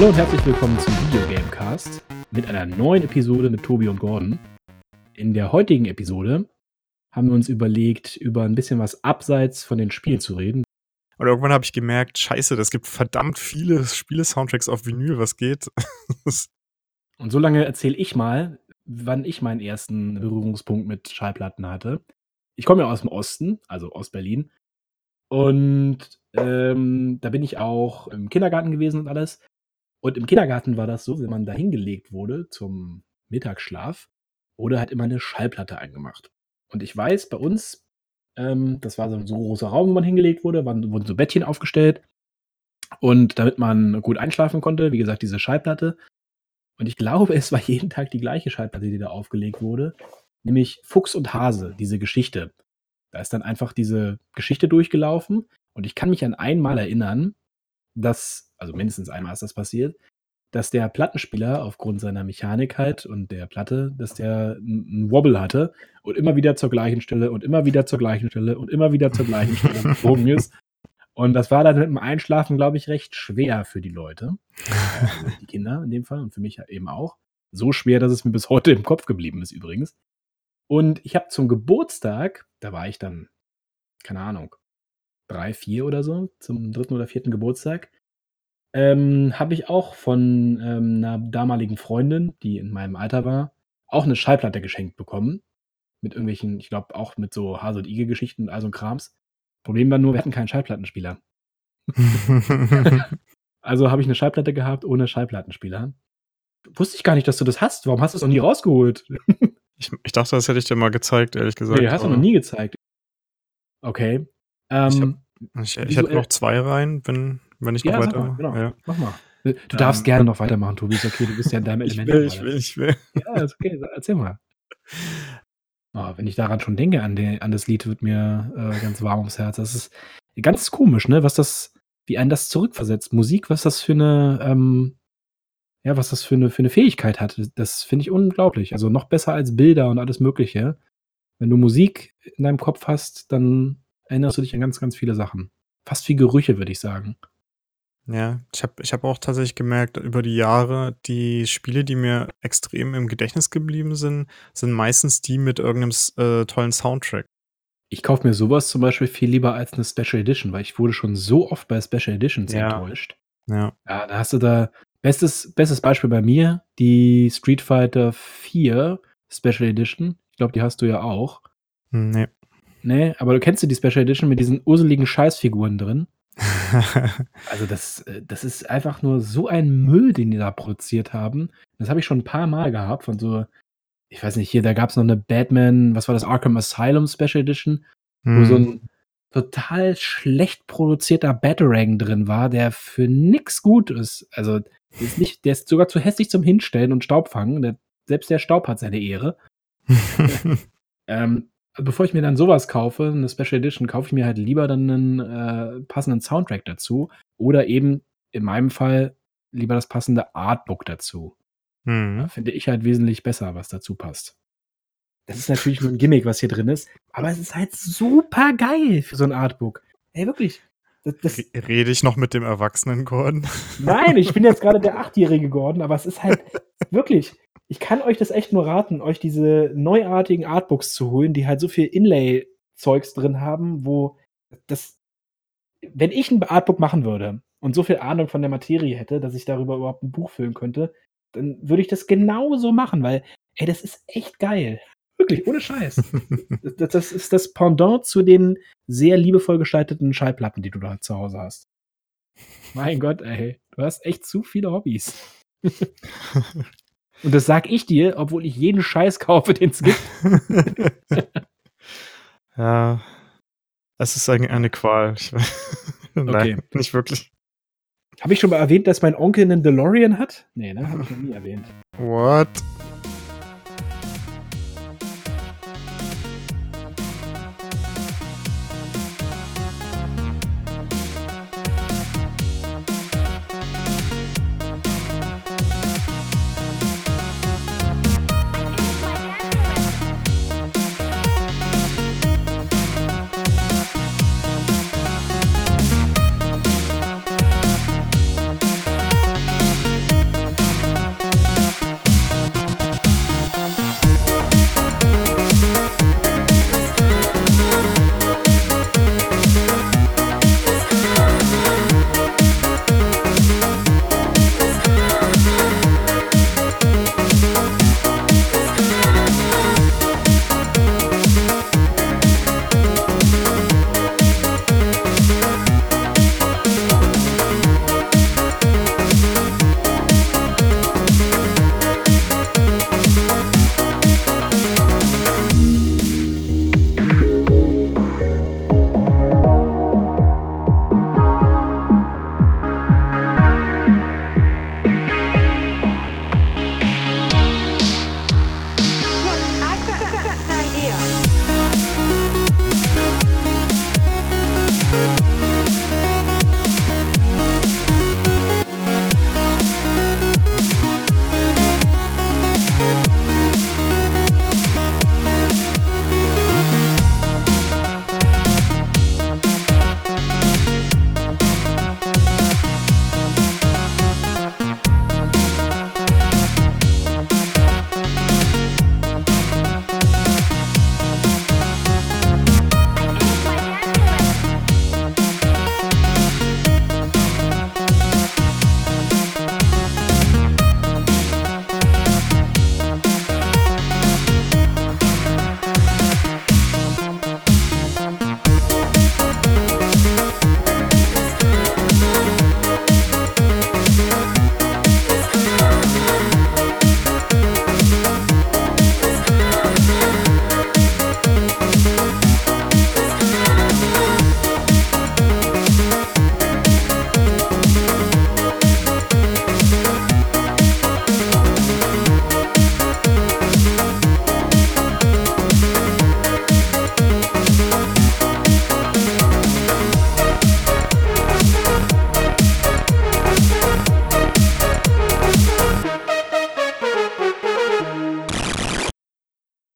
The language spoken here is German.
Hallo und herzlich willkommen zum Videogamecast mit einer neuen Episode mit Tobi und Gordon. In der heutigen Episode haben wir uns überlegt, über ein bisschen was abseits von den Spielen zu reden. Und irgendwann habe ich gemerkt, scheiße, das gibt verdammt viele Spiele-Soundtracks auf Vinyl, was geht. Und so lange erzähle ich mal, wann ich meinen ersten Berührungspunkt mit Schallplatten hatte. Ich komme ja aus dem Osten, also Ostberlin. Und ähm, da bin ich auch im Kindergarten gewesen und alles. Und im Kindergarten war das so, wenn man da hingelegt wurde zum Mittagsschlaf, wurde halt immer eine Schallplatte eingemacht. Und ich weiß, bei uns, ähm, das war so ein so großer Raum, wo man hingelegt wurde, waren, wurden so Bettchen aufgestellt. Und damit man gut einschlafen konnte, wie gesagt, diese Schallplatte. Und ich glaube, es war jeden Tag die gleiche Schallplatte, die da aufgelegt wurde. Nämlich Fuchs und Hase, diese Geschichte. Da ist dann einfach diese Geschichte durchgelaufen. Und ich kann mich an einmal erinnern, dass, also mindestens einmal ist das passiert, dass der Plattenspieler aufgrund seiner Mechanik halt und der Platte, dass der einen Wobble hatte und immer wieder zur gleichen Stelle und immer wieder zur gleichen Stelle und immer wieder zur gleichen Stelle geflogen ist. Und das war dann mit dem Einschlafen, glaube ich, recht schwer für die Leute. Also die Kinder in dem Fall und für mich eben auch. So schwer, dass es mir bis heute im Kopf geblieben ist übrigens. Und ich habe zum Geburtstag, da war ich dann, keine Ahnung, drei, vier oder so, zum dritten oder vierten Geburtstag, ähm, habe ich auch von ähm, einer damaligen Freundin, die in meinem Alter war, auch eine Schallplatte geschenkt bekommen. Mit irgendwelchen, ich glaube auch mit so Hase und Igel-Geschichten und all so ein Krams. Problem war nur, wir hatten keinen Schallplattenspieler. Also habe ich eine Schallplatte gehabt ohne Schallplattenspieler. Wusste ich gar nicht, dass du das hast. Warum hast du es noch nie rausgeholt? ich, ich dachte, das hätte ich dir mal gezeigt, ehrlich gesagt. Nee, hast du noch nie gezeigt. Okay. Ähm, Ich, ich Visuell- hätte noch zwei rein, wenn, wenn ich noch ja, sag weiter. mal, genau. ja. Mach mal. Du darfst Ähm, gerne noch weitermachen, Tobi. Ist okay, du bist ja in deinem Ich Element. will, ich will, ich will. Ja, ist okay. Erzähl mal. Oh, wenn ich daran schon denke, an, den, an das Lied, wird mir äh, ganz warm ums Herz. Das ist ganz komisch, ne? Was das, wie einen das zurückversetzt. Musik, was das für eine, ähm, ja, was das für eine, für eine Fähigkeit hat. Das finde ich unglaublich. Also noch besser als Bilder und alles Mögliche. Wenn du Musik in deinem Kopf hast, dann erinnerst du dich an ganz, ganz viele Sachen. Fast wie Gerüche, würde ich sagen. Ja, ich habe ich hab auch tatsächlich gemerkt, über die Jahre, die Spiele, die mir extrem im Gedächtnis geblieben sind, sind meistens die mit irgendeinem äh, tollen Soundtrack. Ich kaufe mir sowas zum Beispiel viel lieber als eine Special Edition, weil ich wurde schon so oft bei Special Editions Ja. enttäuscht. Ja. Ja, da hast du da bestes, bestes Beispiel bei mir, die Street Fighter 4 Special Edition. Ich glaube, die hast du ja auch. Hm, Nee. Nee, aber du kennst du die Special Edition mit diesen urseligen Scheißfiguren drin? Also das, äh, das ist einfach nur so ein Müll, den die da produziert haben. Das habe ich schon ein paar Mal gehabt von so, ich weiß nicht, hier, da gab es noch eine Batman, was war das, Arkham Asylum Special Edition, wo so Hm. ein total schlecht produzierter Batarang drin war, der für nix gut ist. Also, der ist, nicht, der ist sogar zu hässlich zum Hinstellen und Staub fangen. Der, selbst der Staub hat seine Ehre. Ähm, bevor ich mir dann sowas kaufe, eine Special Edition, kaufe ich mir halt lieber dann einen äh, passenden Soundtrack dazu. Oder eben in meinem Fall lieber das passende Artbook dazu. Hm. Ja, finde ich halt wesentlich besser, was dazu passt. Das ist natürlich nur ein Gimmick, was hier drin ist, aber es ist halt super geil für so ein Artbook. Ey, wirklich. Das, das, Re- Rede ich noch mit dem Erwachsenen Gordon? nein, ich bin jetzt gerade der Achtjährige geworden, aber es ist halt wirklich. Ich kann euch das echt nur raten, euch diese neuartigen Artbooks zu holen, die halt so viel Inlay-Zeugs drin haben, wo das. Wenn ich ein Artbook machen würde, und so viel Ahnung von der Materie hätte, dass ich darüber überhaupt ein Buch füllen könnte, dann würde ich das genauso machen, weil, ey, das ist echt geil. Wirklich, ohne Scheiß. das, das ist das Pendant zu den sehr liebevoll gestalteten Schallplatten, die du da zu Hause hast. Mein Gott, ey, du hast echt zu viele Hobbys. Und das sag ich dir, obwohl ich jeden Scheiß kaufe, den es gibt. ja, es ist eine, eine Qual. Nein, okay. nicht wirklich. Habe ich schon mal erwähnt, dass mein Onkel einen DeLorean hat? Nee, ne? Habe ich noch nie erwähnt. What?